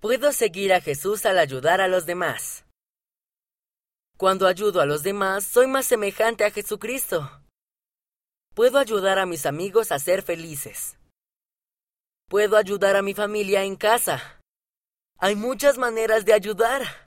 Puedo seguir a Jesús al ayudar a los demás. Cuando ayudo a los demás, soy más semejante a Jesucristo. Puedo ayudar a mis amigos a ser felices. Puedo ayudar a mi familia en casa. Hay muchas maneras de ayudar.